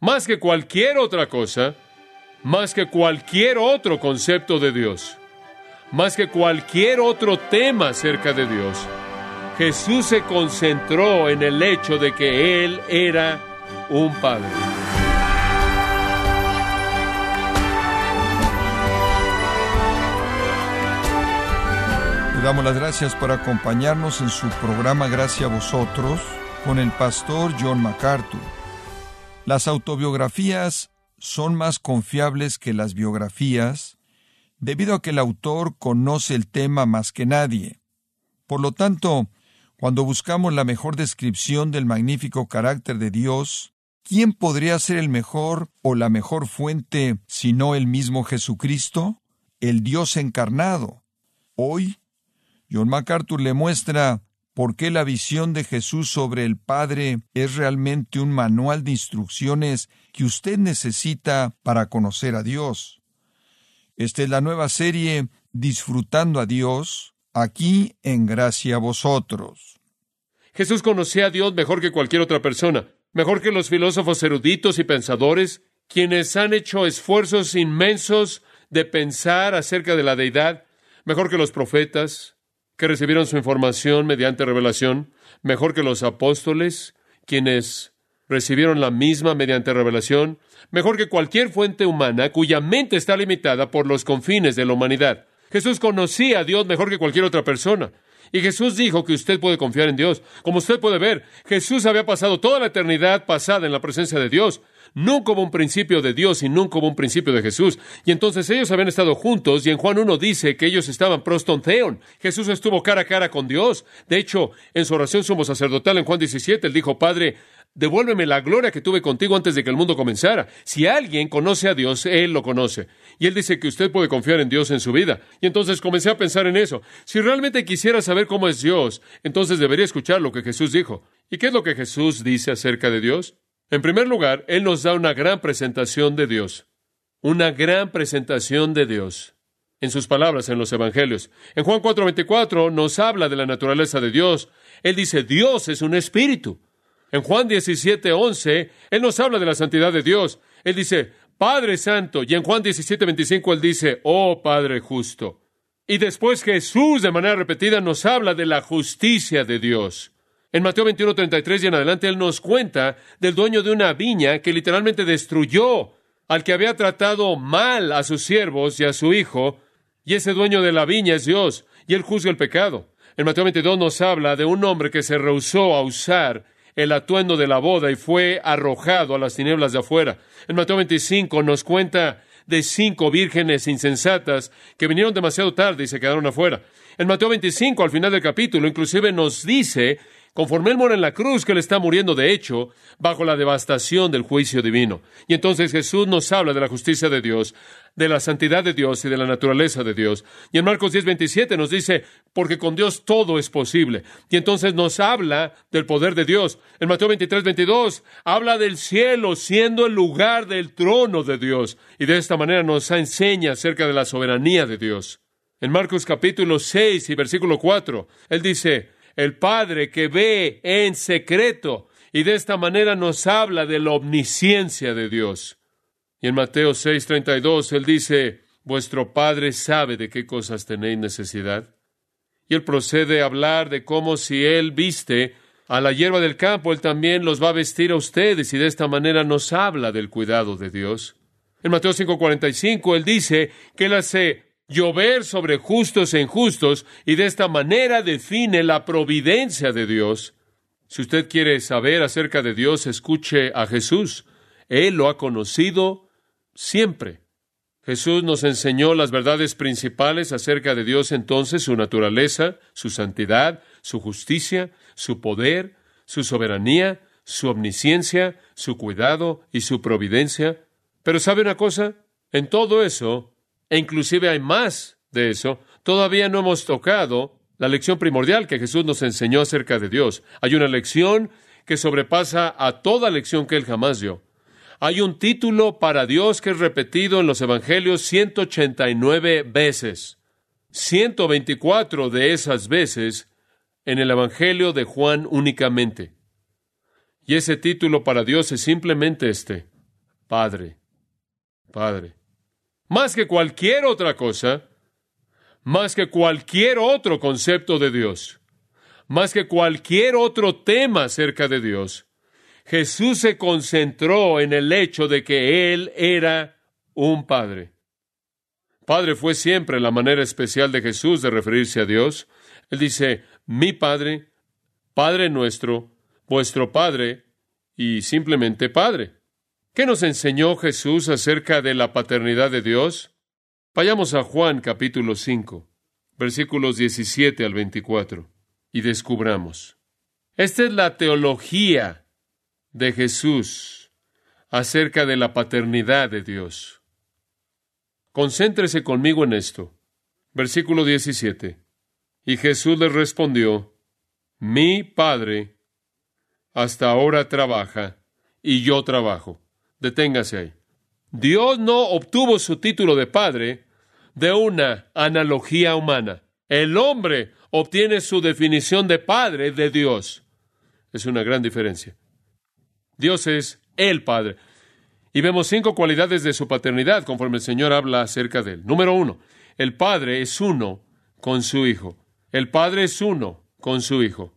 más que cualquier otra cosa, más que cualquier otro concepto de Dios, más que cualquier otro tema acerca de Dios. Jesús se concentró en el hecho de que Él era un Padre. Le damos las gracias por acompañarnos en su programa Gracias a vosotros con el pastor John MacArthur. Las autobiografías son más confiables que las biografías debido a que el autor conoce el tema más que nadie. Por lo tanto, cuando buscamos la mejor descripción del magnífico carácter de Dios, ¿quién podría ser el mejor o la mejor fuente sino el mismo Jesucristo, el Dios encarnado? Hoy, John MacArthur le muestra por qué la visión de Jesús sobre el Padre es realmente un manual de instrucciones que usted necesita para conocer a Dios. Esta es la nueva serie Disfrutando a Dios, aquí en gracia a vosotros. Jesús conocía a Dios mejor que cualquier otra persona, mejor que los filósofos eruditos y pensadores, quienes han hecho esfuerzos inmensos de pensar acerca de la deidad, mejor que los profetas, que recibieron su información mediante revelación, mejor que los apóstoles, quienes recibieron la misma mediante revelación, mejor que cualquier fuente humana cuya mente está limitada por los confines de la humanidad. Jesús conocía a Dios mejor que cualquier otra persona. Y Jesús dijo que usted puede confiar en Dios. Como usted puede ver, Jesús había pasado toda la eternidad pasada en la presencia de Dios nunca hubo un principio de Dios y nunca hubo un principio de Jesús. Y entonces ellos habían estado juntos y en Juan 1 dice que ellos estaban prostonteon. Jesús estuvo cara a cara con Dios. De hecho, en su oración sumo sacerdotal en Juan 17, él dijo, Padre, devuélveme la gloria que tuve contigo antes de que el mundo comenzara. Si alguien conoce a Dios, Él lo conoce. Y Él dice que usted puede confiar en Dios en su vida. Y entonces comencé a pensar en eso. Si realmente quisiera saber cómo es Dios, entonces debería escuchar lo que Jesús dijo. ¿Y qué es lo que Jesús dice acerca de Dios? En primer lugar, Él nos da una gran presentación de Dios. Una gran presentación de Dios. En sus palabras en los Evangelios. En Juan 4:24 nos habla de la naturaleza de Dios. Él dice, Dios es un espíritu. En Juan 17:11, Él nos habla de la santidad de Dios. Él dice, Padre Santo. Y en Juan 17:25 Él dice, Oh Padre justo. Y después Jesús de manera repetida nos habla de la justicia de Dios. En Mateo 21, 33 y en adelante, Él nos cuenta del dueño de una viña que literalmente destruyó al que había tratado mal a sus siervos y a su hijo, y ese dueño de la viña es Dios, y Él juzga el pecado. En Mateo 22 nos habla de un hombre que se rehusó a usar el atuendo de la boda y fue arrojado a las tinieblas de afuera. En Mateo 25 nos cuenta de cinco vírgenes insensatas que vinieron demasiado tarde y se quedaron afuera. En Mateo 25, al final del capítulo, inclusive nos dice conforme él mora en la cruz, que él está muriendo de hecho bajo la devastación del juicio divino. Y entonces Jesús nos habla de la justicia de Dios, de la santidad de Dios y de la naturaleza de Dios. Y en Marcos 10, 27 nos dice, porque con Dios todo es posible. Y entonces nos habla del poder de Dios. En Mateo 23, 22 habla del cielo siendo el lugar del trono de Dios. Y de esta manera nos enseña acerca de la soberanía de Dios. En Marcos capítulo 6 y versículo 4, él dice, el Padre que ve en secreto y de esta manera nos habla de la omnisciencia de Dios. Y en Mateo 6:32 él dice, vuestro Padre sabe de qué cosas tenéis necesidad. Y él procede a hablar de cómo si él viste a la hierba del campo, él también los va a vestir a ustedes y de esta manera nos habla del cuidado de Dios. En Mateo 5:45 él dice que él hace llover sobre justos e injustos y de esta manera define la providencia de Dios. Si usted quiere saber acerca de Dios, escuche a Jesús. Él lo ha conocido siempre. Jesús nos enseñó las verdades principales acerca de Dios entonces, su naturaleza, su santidad, su justicia, su poder, su soberanía, su omnisciencia, su cuidado y su providencia. Pero ¿sabe una cosa? En todo eso, e inclusive hay más de eso, todavía no hemos tocado la lección primordial que Jesús nos enseñó acerca de Dios. Hay una lección que sobrepasa a toda lección que Él jamás dio. Hay un título para Dios que es repetido en los Evangelios 189 veces. 124 de esas veces en el Evangelio de Juan únicamente. Y ese título para Dios es simplemente este. Padre. Padre. Más que cualquier otra cosa, más que cualquier otro concepto de Dios, más que cualquier otro tema acerca de Dios, Jesús se concentró en el hecho de que Él era un Padre. Padre fue siempre la manera especial de Jesús de referirse a Dios. Él dice, mi Padre, Padre nuestro, vuestro Padre y simplemente Padre. ¿Qué nos enseñó Jesús acerca de la paternidad de Dios? Vayamos a Juan capítulo 5, versículos 17 al 24, y descubramos. Esta es la teología de Jesús acerca de la paternidad de Dios. Concéntrese conmigo en esto. Versículo 17. Y Jesús les respondió, Mi Padre hasta ahora trabaja y yo trabajo. Deténgase ahí. Dios no obtuvo su título de Padre de una analogía humana. El hombre obtiene su definición de Padre de Dios. Es una gran diferencia. Dios es el Padre. Y vemos cinco cualidades de su paternidad conforme el Señor habla acerca de él. Número uno, el Padre es uno con su Hijo. El Padre es uno con su Hijo.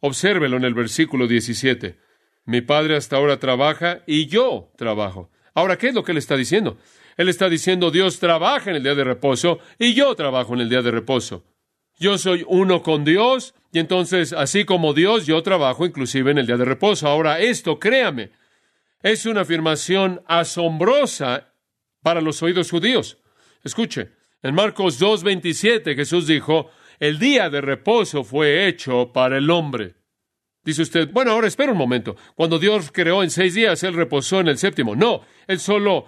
Obsérvelo en el versículo 17. Mi Padre hasta ahora trabaja y yo trabajo. Ahora, ¿qué es lo que él está diciendo? Él está diciendo, Dios trabaja en el día de reposo y yo trabajo en el día de reposo. Yo soy uno con Dios y entonces, así como Dios, yo trabajo inclusive en el día de reposo. Ahora, esto, créame, es una afirmación asombrosa para los oídos judíos. Escuche, en Marcos 2.27 Jesús dijo, el día de reposo fue hecho para el hombre. Dice usted, bueno, ahora espera un momento. Cuando Dios creó en seis días, Él reposó en el séptimo. No, Él solo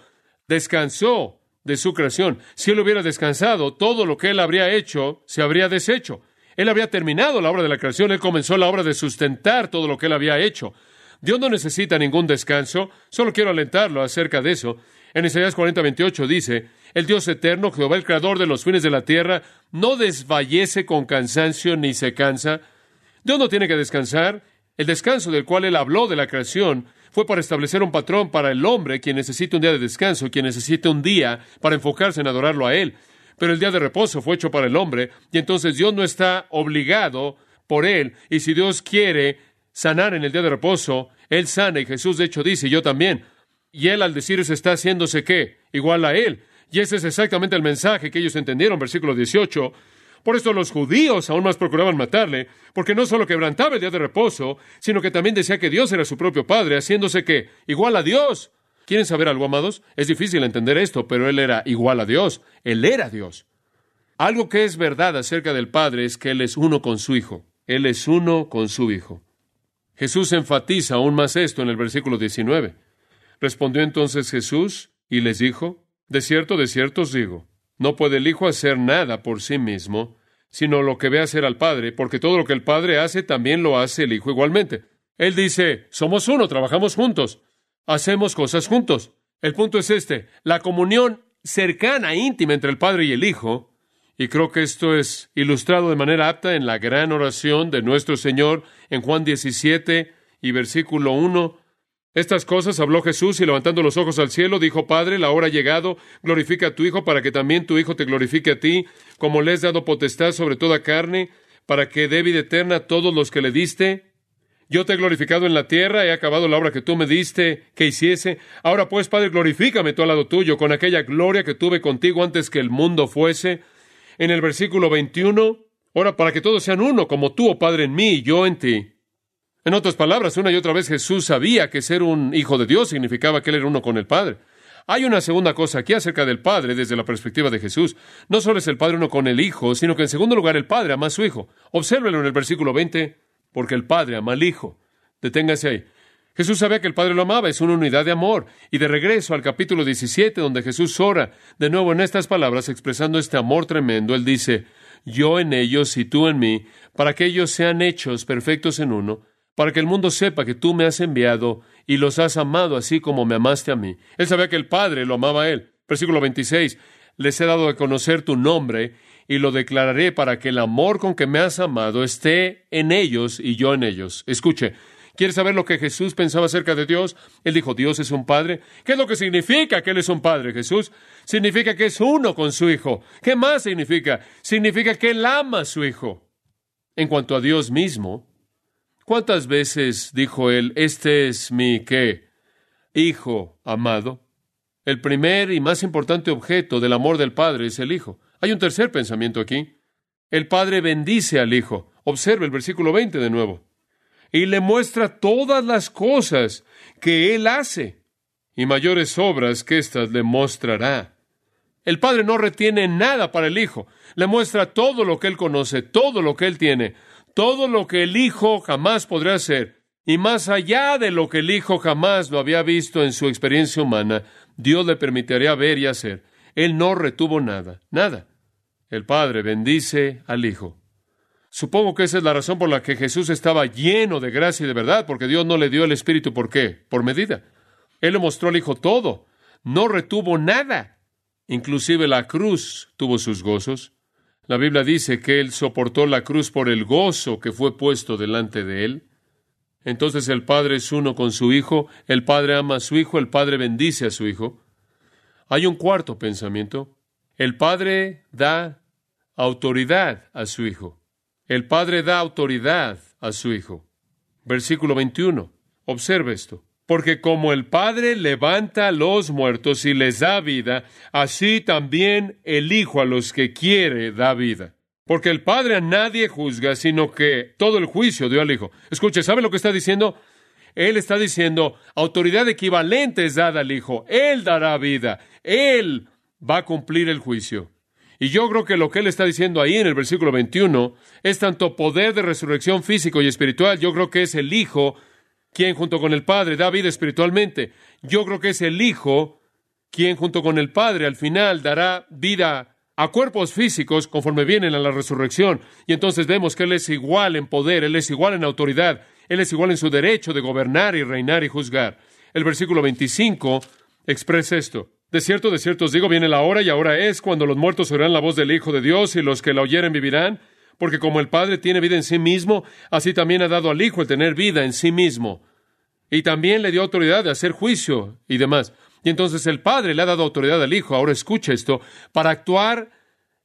descansó de su creación. Si Él hubiera descansado, todo lo que Él habría hecho se habría deshecho. Él habría terminado la obra de la creación, Él comenzó la obra de sustentar todo lo que Él había hecho. Dios no necesita ningún descanso, solo quiero alentarlo acerca de eso. En Isaías 40, 28 dice, el Dios eterno, Jehová el creador de los fines de la tierra, no desfallece con cansancio ni se cansa. Dios no tiene que descansar. El descanso del cual él habló de la creación fue para establecer un patrón para el hombre, quien necesita un día de descanso, quien necesita un día para enfocarse en adorarlo a él. Pero el día de reposo fue hecho para el hombre, y entonces Dios no está obligado por él, y si Dios quiere sanar en el día de reposo, Él sana y Jesús de hecho dice, yo también. Y Él al decir eso está haciéndose qué? Igual a Él. Y ese es exactamente el mensaje que ellos entendieron, versículo 18. Por esto los judíos aún más procuraban matarle, porque no solo quebrantaba el día de reposo, sino que también decía que Dios era su propio Padre, haciéndose que igual a Dios. ¿Quieren saber algo, amados? Es difícil entender esto, pero Él era igual a Dios. Él era Dios. Algo que es verdad acerca del Padre es que Él es uno con su Hijo. Él es uno con su Hijo. Jesús enfatiza aún más esto en el versículo 19. Respondió entonces Jesús y les dijo, De cierto, de cierto os digo, no puede el Hijo hacer nada por sí mismo, sino lo que ve hacer al Padre, porque todo lo que el Padre hace también lo hace el Hijo igualmente. Él dice, somos uno, trabajamos juntos, hacemos cosas juntos. El punto es este, la comunión cercana, íntima entre el Padre y el Hijo, y creo que esto es ilustrado de manera apta en la gran oración de nuestro Señor en Juan 17 y versículo 1. Estas cosas habló Jesús y levantando los ojos al cielo dijo, Padre, la hora ha llegado, glorifica a tu Hijo para que también tu Hijo te glorifique a ti, como le has dado potestad sobre toda carne, para que dé vida eterna a todos los que le diste. Yo te he glorificado en la tierra, he acabado la obra que tú me diste que hiciese. Ahora pues, Padre, glorifícame tú al lado tuyo, con aquella gloria que tuve contigo antes que el mundo fuese en el versículo 21, ora para que todos sean uno, como tú, oh Padre, en mí y yo en ti. En otras palabras, una y otra vez Jesús sabía que ser un hijo de Dios significaba que él era uno con el Padre. Hay una segunda cosa aquí acerca del Padre desde la perspectiva de Jesús. No solo es el Padre uno con el Hijo, sino que en segundo lugar el Padre ama a su Hijo. Obsérvelo en el versículo 20, porque el Padre ama al Hijo. Deténgase ahí. Jesús sabía que el Padre lo amaba, es una unidad de amor. Y de regreso al capítulo 17, donde Jesús ora, de nuevo en estas palabras, expresando este amor tremendo, Él dice, yo en ellos y tú en mí, para que ellos sean hechos perfectos en uno, para que el mundo sepa que tú me has enviado y los has amado así como me amaste a mí. Él sabía que el Padre lo amaba a Él. Versículo 26, les he dado a conocer tu nombre y lo declararé para que el amor con que me has amado esté en ellos y yo en ellos. Escuche, ¿Quieres saber lo que Jesús pensaba acerca de Dios? Él dijo, Dios es un Padre. ¿Qué es lo que significa que Él es un Padre, Jesús? Significa que es uno con su Hijo. ¿Qué más significa? Significa que Él ama a su Hijo. En cuanto a Dios mismo, ¿cuántas veces dijo Él, este es mi qué? Hijo amado. El primer y más importante objeto del amor del Padre es el Hijo. Hay un tercer pensamiento aquí. El Padre bendice al Hijo. Observe el versículo 20 de nuevo y le muestra todas las cosas que Él hace, y mayores obras que éstas le mostrará. El Padre no retiene nada para el Hijo, le muestra todo lo que Él conoce, todo lo que Él tiene, todo lo que el Hijo jamás podrá hacer, y más allá de lo que el Hijo jamás lo había visto en su experiencia humana, Dios le permitiría ver y hacer. Él no retuvo nada, nada. El Padre bendice al Hijo. Supongo que esa es la razón por la que Jesús estaba lleno de gracia y de verdad, porque Dios no le dio el Espíritu. ¿Por qué? Por medida. Él le mostró al Hijo todo. No retuvo nada. Inclusive la cruz tuvo sus gozos. La Biblia dice que Él soportó la cruz por el gozo que fue puesto delante de Él. Entonces el Padre es uno con su Hijo, el Padre ama a su Hijo, el Padre bendice a su Hijo. Hay un cuarto pensamiento. El Padre da autoridad a su Hijo. El Padre da autoridad a su Hijo. Versículo 21. Observe esto. Porque como el Padre levanta a los muertos y les da vida, así también el Hijo a los que quiere da vida. Porque el Padre a nadie juzga, sino que todo el juicio dio al Hijo. Escuche, ¿sabe lo que está diciendo? Él está diciendo, autoridad equivalente es dada al Hijo. Él dará vida. Él va a cumplir el juicio. Y yo creo que lo que él está diciendo ahí en el versículo 21 es tanto poder de resurrección físico y espiritual. Yo creo que es el Hijo quien junto con el Padre da vida espiritualmente. Yo creo que es el Hijo quien junto con el Padre al final dará vida a cuerpos físicos conforme vienen a la resurrección. Y entonces vemos que Él es igual en poder, Él es igual en autoridad, Él es igual en su derecho de gobernar y reinar y juzgar. El versículo 25 expresa esto. De cierto, de cierto os digo, viene la hora y ahora es cuando los muertos oirán la voz del Hijo de Dios y los que la oyeren vivirán, porque como el Padre tiene vida en sí mismo, así también ha dado al Hijo el tener vida en sí mismo. Y también le dio autoridad de hacer juicio y demás. Y entonces el Padre le ha dado autoridad al Hijo, ahora escucha esto, para actuar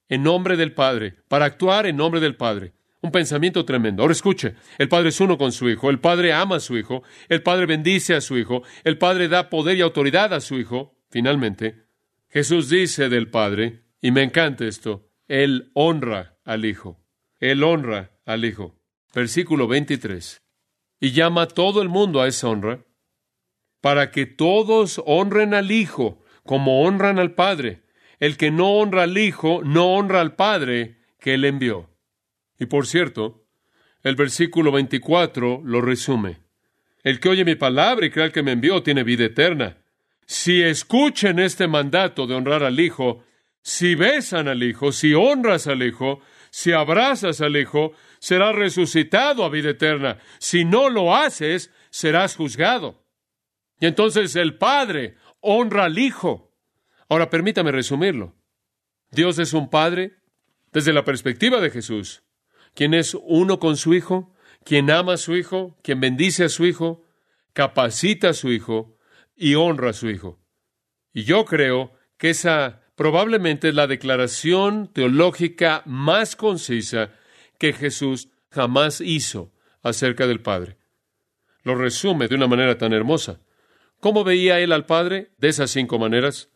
en nombre del Padre, para actuar en nombre del Padre. Un pensamiento tremendo. Ahora escuche, el Padre es uno con su Hijo, el Padre ama a su Hijo, el Padre bendice a su Hijo, el Padre da poder y autoridad a su Hijo, Finalmente, Jesús dice del Padre, y me encanta esto, Él honra al Hijo. Él honra al Hijo. Versículo 23. Y llama a todo el mundo a esa honra, para que todos honren al Hijo como honran al Padre. El que no honra al Hijo no honra al Padre que Él envió. Y por cierto, el versículo 24 lo resume. El que oye mi palabra y crea el que me envió tiene vida eterna si escuchen este mandato de honrar al Hijo, si besan al Hijo, si honras al Hijo, si abrazas al Hijo, serás resucitado a vida eterna. Si no lo haces, serás juzgado. Y entonces el Padre honra al Hijo. Ahora permítame resumirlo. Dios es un Padre desde la perspectiva de Jesús, quien es uno con su Hijo, quien ama a su Hijo, quien bendice a su Hijo, capacita a su Hijo, y honra a su Hijo. Y yo creo que esa probablemente es la declaración teológica más concisa que Jesús jamás hizo acerca del Padre. Lo resume de una manera tan hermosa. ¿Cómo veía él al Padre? De esas cinco maneras.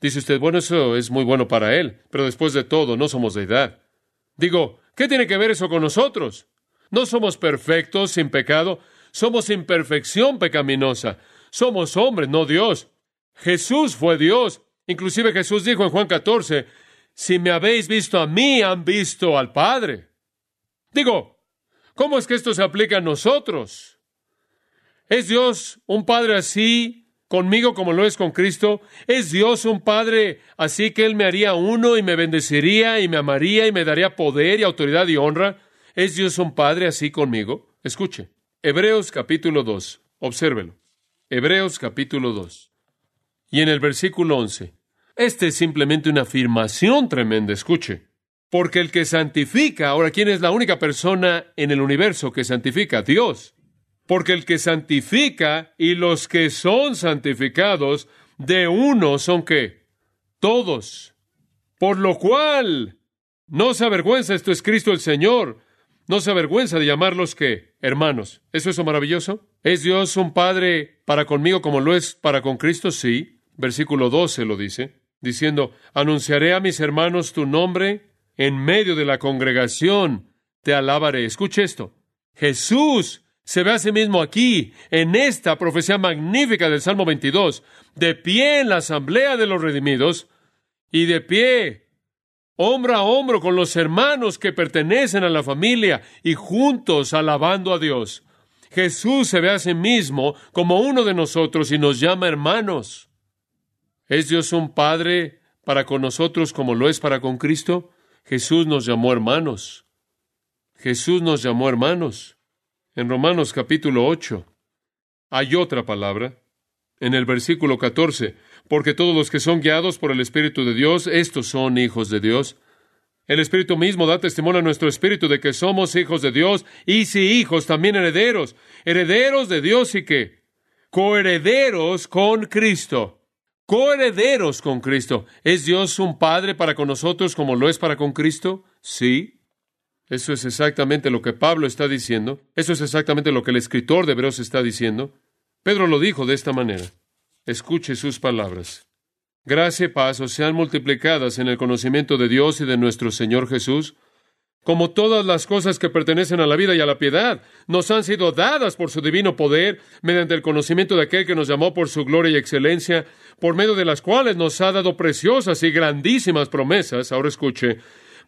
Dice usted, bueno, eso es muy bueno para él, pero después de todo, no somos deidad. Digo, ¿qué tiene que ver eso con nosotros? No somos perfectos, sin pecado, somos imperfección pecaminosa. Somos hombres, no Dios. Jesús fue Dios. Inclusive Jesús dijo en Juan 14, si me habéis visto a mí, han visto al Padre. Digo, ¿cómo es que esto se aplica a nosotros? ¿Es Dios un Padre así conmigo como lo es con Cristo? ¿Es Dios un Padre así que Él me haría uno y me bendeciría y me amaría y me daría poder y autoridad y honra? ¿Es Dios un Padre así conmigo? Escuche. Hebreos capítulo 2. Obsérvelo. Hebreos capítulo 2. Y en el versículo 11, este es simplemente una afirmación tremenda, escuche. Porque el que santifica, ahora, ¿quién es la única persona en el universo que santifica? Dios. porque el que santifica y los que son santificados de uno son que todos. Por lo cual, no se avergüenza, esto es Cristo el Señor, no se avergüenza de llamarlos que hermanos. ¿Eso es maravilloso? ¿Es Dios un Padre para conmigo como lo es para con Cristo? Sí. Versículo 12 lo dice, diciendo, anunciaré a mis hermanos tu nombre en medio de la congregación, te alabaré. Escuche esto. Jesús se ve a sí mismo aquí, en esta profecía magnífica del Salmo 22, de pie en la asamblea de los redimidos y de pie, hombro a hombro con los hermanos que pertenecen a la familia y juntos alabando a Dios. Jesús se ve a sí mismo como uno de nosotros y nos llama hermanos. ¿Es Dios un Padre para con nosotros como lo es para con Cristo? Jesús nos llamó hermanos. Jesús nos llamó hermanos. En Romanos capítulo 8 hay otra palabra. En el versículo 14, porque todos los que son guiados por el Espíritu de Dios, estos son hijos de Dios. El Espíritu mismo da testimonio a nuestro Espíritu de que somos hijos de Dios y si hijos, también herederos, herederos de Dios y que coherederos con Cristo, coherederos con Cristo. ¿Es Dios un Padre para con nosotros como lo es para con Cristo? Sí. Eso es exactamente lo que Pablo está diciendo. Eso es exactamente lo que el escritor de Hebreos está diciendo. Pedro lo dijo de esta manera. Escuche sus palabras. Gracia y paz os sean multiplicadas en el conocimiento de Dios y de nuestro Señor Jesús, como todas las cosas que pertenecen a la vida y a la piedad, nos han sido dadas por su divino poder, mediante el conocimiento de aquel que nos llamó por su gloria y excelencia, por medio de las cuales nos ha dado preciosas y grandísimas promesas. Ahora escuche,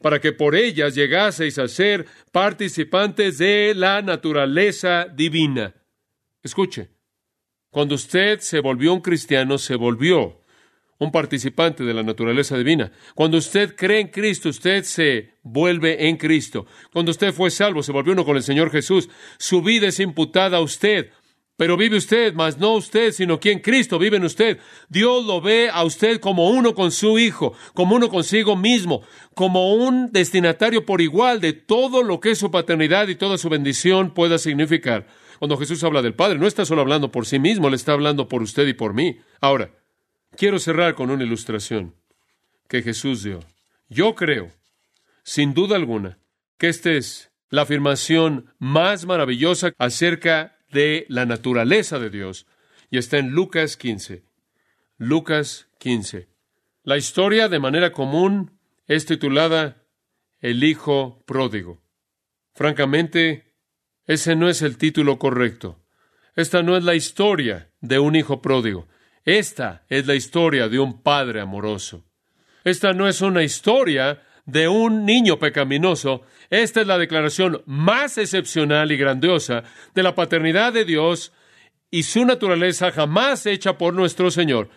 para que por ellas llegaseis a ser participantes de la naturaleza divina. Escuche, cuando usted se volvió un cristiano, se volvió un participante de la naturaleza divina. Cuando usted cree en Cristo, usted se vuelve en Cristo. Cuando usted fue salvo, se volvió uno con el Señor Jesús. Su vida es imputada a usted. Pero vive usted, mas no usted, sino quien Cristo vive en usted. Dios lo ve a usted como uno con su Hijo, como uno consigo mismo, como un destinatario por igual de todo lo que su paternidad y toda su bendición pueda significar. Cuando Jesús habla del Padre, no está solo hablando por sí mismo, le está hablando por usted y por mí. Ahora, quiero cerrar con una ilustración que Jesús dio. Yo creo, sin duda alguna, que esta es la afirmación más maravillosa acerca de la naturaleza de Dios. Y está en Lucas 15. Lucas 15. La historia, de manera común, es titulada El Hijo Pródigo. Francamente, ese no es el título correcto. Esta no es la historia de un hijo pródigo. Esta es la historia de un padre amoroso. Esta no es una historia de un niño pecaminoso, esta es la declaración más excepcional y grandiosa de la paternidad de Dios y su naturaleza jamás hecha por nuestro Señor.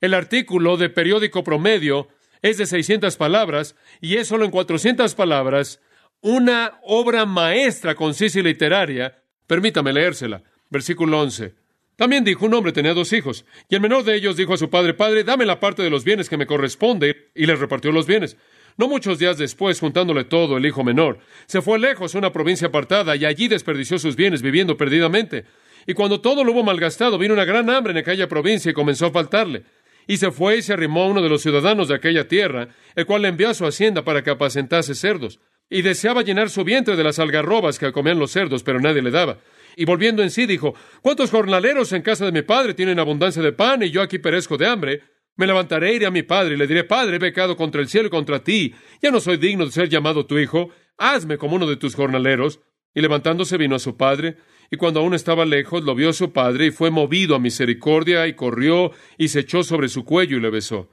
El artículo de periódico promedio es de 600 palabras y es solo en 400 palabras una obra maestra concisa y literaria. Permítame leérsela. Versículo 11. También dijo, un hombre tenía dos hijos, y el menor de ellos dijo a su padre, Padre, dame la parte de los bienes que me corresponde, y les repartió los bienes. No muchos días después, juntándole todo, el hijo menor, se fue lejos a una provincia apartada y allí desperdició sus bienes viviendo perdidamente. Y cuando todo lo hubo malgastado, vino una gran hambre en aquella provincia y comenzó a faltarle. Y se fue y se arrimó a uno de los ciudadanos de aquella tierra, el cual le envió a su hacienda para que apacentase cerdos. Y deseaba llenar su vientre de las algarrobas que comían los cerdos, pero nadie le daba. Y volviendo en sí, dijo, ¿cuántos jornaleros en casa de mi padre tienen abundancia de pan y yo aquí perezco de hambre? Me levantaré, iré a mi padre y le diré, Padre, he pecado contra el cielo y contra ti. Ya no soy digno de ser llamado tu hijo. Hazme como uno de tus jornaleros. Y levantándose vino a su padre, y cuando aún estaba lejos, lo vio su padre, y fue movido a misericordia, y corrió, y se echó sobre su cuello y le besó.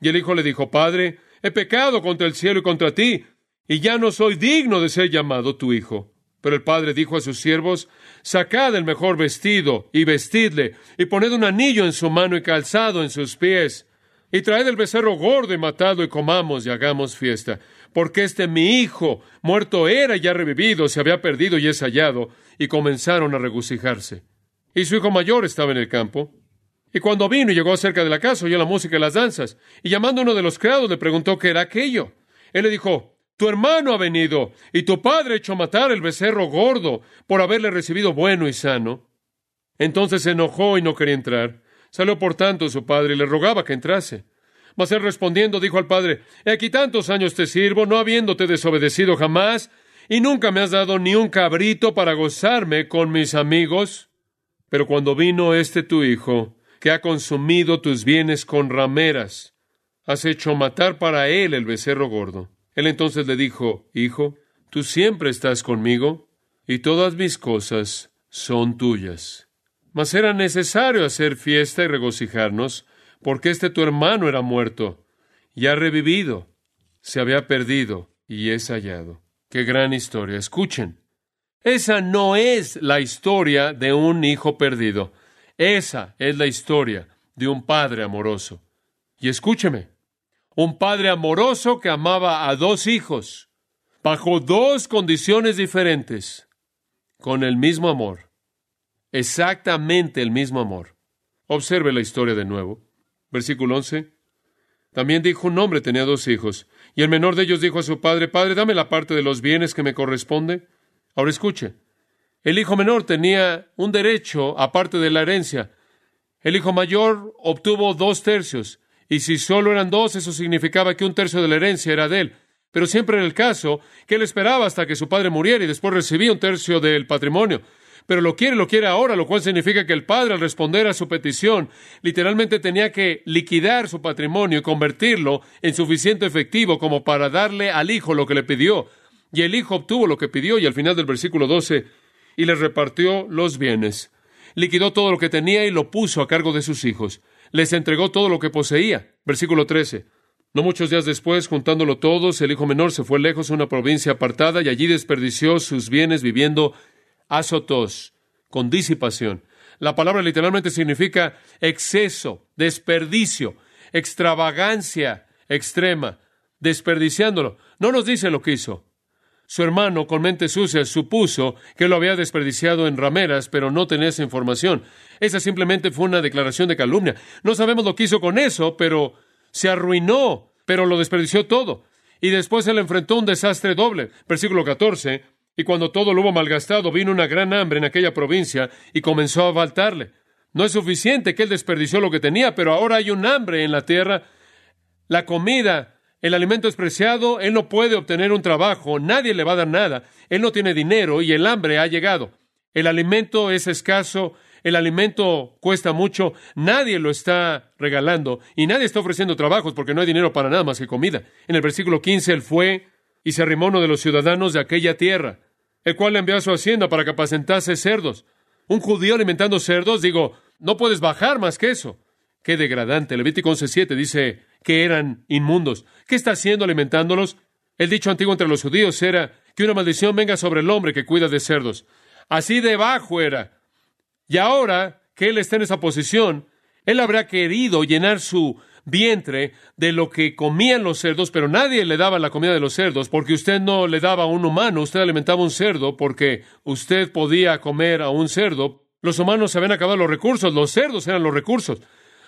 Y el hijo le dijo, Padre, he pecado contra el cielo y contra ti, y ya no soy digno de ser llamado tu hijo. Pero el padre dijo a sus siervos, Sacad el mejor vestido, y vestidle, y poned un anillo en su mano y calzado en sus pies, y traed el becerro gordo y matado y comamos y hagamos fiesta. Porque este mi hijo, muerto era y ya revivido, se había perdido y es hallado. Y comenzaron a regocijarse. Y su hijo mayor estaba en el campo. Y cuando vino y llegó cerca de la casa, oyó la música y las danzas. Y llamando a uno de los criados, le preguntó qué era aquello. Él le dijo, Tu hermano ha venido, y tu padre ha hecho matar el becerro gordo por haberle recibido bueno y sano. Entonces se enojó y no quería entrar. Salió por tanto su padre y le rogaba que entrase. Mas él respondiendo dijo al padre, He aquí tantos años te sirvo, no habiéndote desobedecido jamás, y nunca me has dado ni un cabrito para gozarme con mis amigos. Pero cuando vino este tu hijo, que ha consumido tus bienes con rameras, has hecho matar para él el becerro gordo. Él entonces le dijo, Hijo, tú siempre estás conmigo, y todas mis cosas son tuyas. Mas era necesario hacer fiesta y regocijarnos, porque este tu hermano era muerto, y ha revivido, se había perdido, y es hallado. Qué gran historia. Escuchen. Esa no es la historia de un hijo perdido. Esa es la historia de un padre amoroso. Y escúcheme, un padre amoroso que amaba a dos hijos, bajo dos condiciones diferentes, con el mismo amor, exactamente el mismo amor. Observe la historia de nuevo. Versículo 11. También dijo un hombre tenía dos hijos, y el menor de ellos dijo a su padre, Padre, dame la parte de los bienes que me corresponde. Ahora escuche, el hijo menor tenía un derecho aparte de la herencia. El hijo mayor obtuvo dos tercios, y si solo eran dos, eso significaba que un tercio de la herencia era de él. Pero siempre era el caso que él esperaba hasta que su padre muriera y después recibía un tercio del patrimonio pero lo quiere, lo quiere ahora, lo cual significa que el padre al responder a su petición literalmente tenía que liquidar su patrimonio y convertirlo en suficiente efectivo como para darle al hijo lo que le pidió. Y el hijo obtuvo lo que pidió y al final del versículo 12, y le repartió los bienes. Liquidó todo lo que tenía y lo puso a cargo de sus hijos. Les entregó todo lo que poseía. Versículo 13. No muchos días después, juntándolo todos, el hijo menor se fue lejos a una provincia apartada y allí desperdició sus bienes viviendo azotos, con disipación. La palabra literalmente significa exceso, desperdicio, extravagancia extrema, desperdiciándolo. No nos dice lo que hizo. Su hermano, con mente sucia, supuso que lo había desperdiciado en rameras, pero no tenía esa información. Esa simplemente fue una declaración de calumnia. No sabemos lo que hizo con eso, pero se arruinó, pero lo desperdició todo. Y después se le enfrentó un desastre doble. Versículo 14. Y cuando todo lo hubo malgastado, vino una gran hambre en aquella provincia y comenzó a faltarle. No es suficiente que él desperdició lo que tenía, pero ahora hay un hambre en la tierra. La comida, el alimento es preciado, él no puede obtener un trabajo, nadie le va a dar nada, él no tiene dinero y el hambre ha llegado. El alimento es escaso, el alimento cuesta mucho, nadie lo está regalando y nadie está ofreciendo trabajos porque no hay dinero para nada más que comida. En el versículo 15 él fue y se arrimó uno de los ciudadanos de aquella tierra el cual le envió a su hacienda para que apacentase cerdos. Un judío alimentando cerdos, digo, no puedes bajar más que eso. Qué degradante. Levítico 11.7 dice que eran inmundos. ¿Qué está haciendo alimentándolos? El dicho antiguo entre los judíos era que una maldición venga sobre el hombre que cuida de cerdos. Así debajo era. Y ahora que él está en esa posición, él habrá querido llenar su vientre de lo que comían los cerdos, pero nadie le daba la comida de los cerdos, porque usted no le daba a un humano, usted alimentaba a un cerdo, porque usted podía comer a un cerdo. Los humanos se habían acabado los recursos, los cerdos eran los recursos.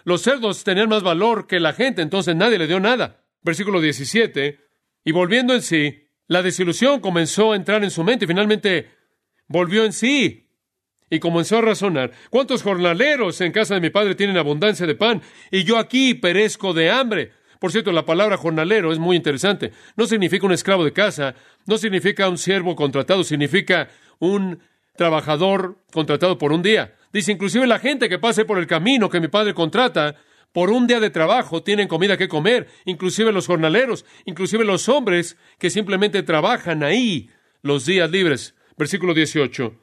Los cerdos tenían más valor que la gente, entonces nadie le dio nada. Versículo 17. Y volviendo en sí, la desilusión comenzó a entrar en su mente y finalmente volvió en sí y comenzó a razonar, ¿cuántos jornaleros en casa de mi padre tienen abundancia de pan y yo aquí perezco de hambre? Por cierto, la palabra jornalero es muy interesante. No significa un esclavo de casa, no significa un siervo contratado, significa un trabajador contratado por un día. Dice, inclusive la gente que pase por el camino que mi padre contrata, por un día de trabajo tienen comida que comer, inclusive los jornaleros, inclusive los hombres que simplemente trabajan ahí los días libres. Versículo 18.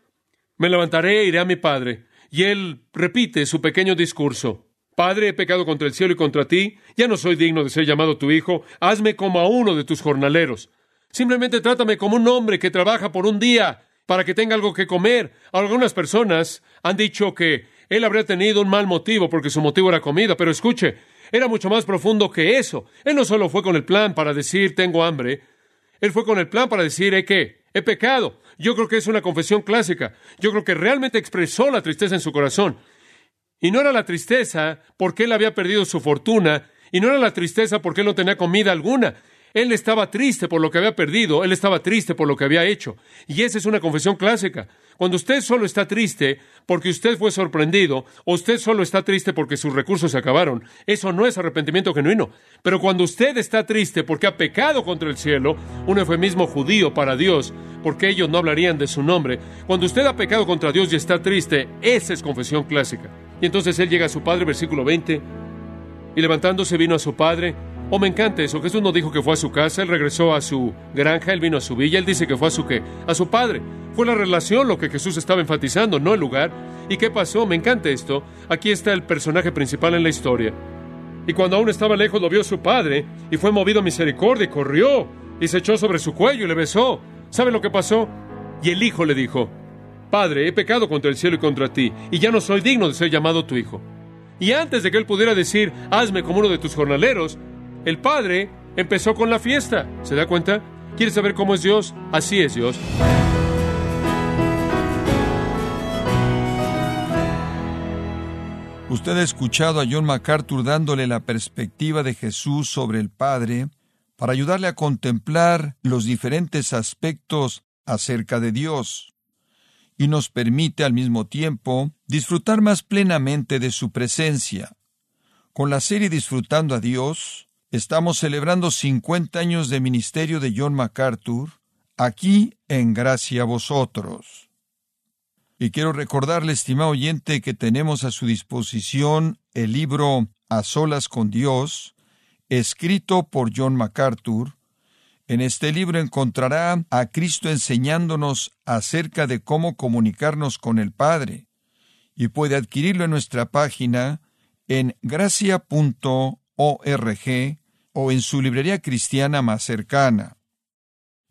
Me levantaré e iré a mi padre. Y él repite su pequeño discurso. Padre, he pecado contra el cielo y contra ti, ya no soy digno de ser llamado tu hijo, hazme como a uno de tus jornaleros. Simplemente trátame como un hombre que trabaja por un día para que tenga algo que comer. Algunas personas han dicho que él habría tenido un mal motivo porque su motivo era comida, pero escuche, era mucho más profundo que eso. Él no solo fue con el plan para decir tengo hambre, él fue con el plan para decir he qué, he pecado. Yo creo que es una confesión clásica. Yo creo que realmente expresó la tristeza en su corazón. Y no era la tristeza porque él había perdido su fortuna, y no era la tristeza porque él no tenía comida alguna. Él estaba triste por lo que había perdido, él estaba triste por lo que había hecho. Y esa es una confesión clásica. Cuando usted solo está triste porque usted fue sorprendido, o usted solo está triste porque sus recursos se acabaron, eso no es arrepentimiento genuino. Pero cuando usted está triste porque ha pecado contra el cielo, un eufemismo judío para Dios, porque ellos no hablarían de su nombre, cuando usted ha pecado contra Dios y está triste, esa es confesión clásica. Y entonces él llega a su padre, versículo 20, y levantándose vino a su padre, Oh, me encanta eso. Jesús no dijo que fue a su casa, él regresó a su granja, él vino a su villa, él dice que fue a su qué? A su padre. Fue la relación lo que Jesús estaba enfatizando, no el lugar. ¿Y qué pasó? Me encanta esto. Aquí está el personaje principal en la historia. Y cuando aún estaba lejos lo vio su padre, y fue movido a misericordia, y corrió, y se echó sobre su cuello y le besó. ¿Sabe lo que pasó? Y el hijo le dijo, Padre, he pecado contra el cielo y contra ti, y ya no soy digno de ser llamado tu hijo. Y antes de que él pudiera decir, hazme como uno de tus jornaleros, el Padre empezó con la fiesta. ¿Se da cuenta? ¿Quiere saber cómo es Dios? Así es Dios. Usted ha escuchado a John MacArthur dándole la perspectiva de Jesús sobre el Padre para ayudarle a contemplar los diferentes aspectos acerca de Dios y nos permite al mismo tiempo disfrutar más plenamente de su presencia. Con la serie Disfrutando a Dios, Estamos celebrando 50 años de ministerio de John MacArthur, aquí en Gracia a Vosotros. Y quiero recordarle, estimado oyente, que tenemos a su disposición el libro A Solas con Dios, escrito por John MacArthur. En este libro encontrará a Cristo enseñándonos acerca de cómo comunicarnos con el Padre, y puede adquirirlo en nuestra página en gracia.org o en su librería cristiana más cercana.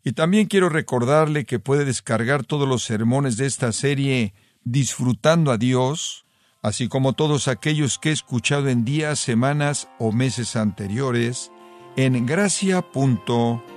Y también quiero recordarle que puede descargar todos los sermones de esta serie Disfrutando a Dios, así como todos aquellos que he escuchado en días, semanas o meses anteriores, en gracia.org.